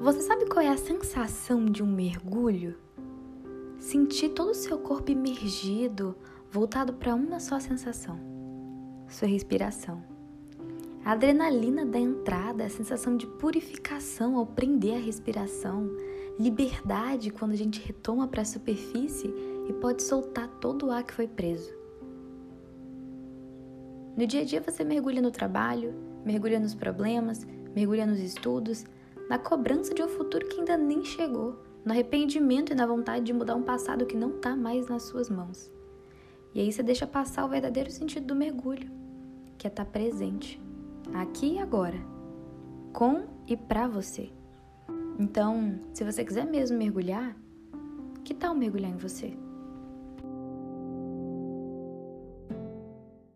Você sabe qual é a sensação de um mergulho? Sentir todo o seu corpo imergido, voltado para uma só sensação: sua respiração. A adrenalina da entrada, a sensação de purificação ao prender a respiração, liberdade quando a gente retoma para a superfície e pode soltar todo o ar que foi preso. No dia a dia você mergulha no trabalho, mergulha nos problemas, mergulha nos estudos, na cobrança de um futuro que ainda nem chegou, no arrependimento e na vontade de mudar um passado que não está mais nas suas mãos. E aí você deixa passar o verdadeiro sentido do mergulho, que é estar tá presente, aqui e agora, com e para você. Então, se você quiser mesmo mergulhar, que tal mergulhar em você?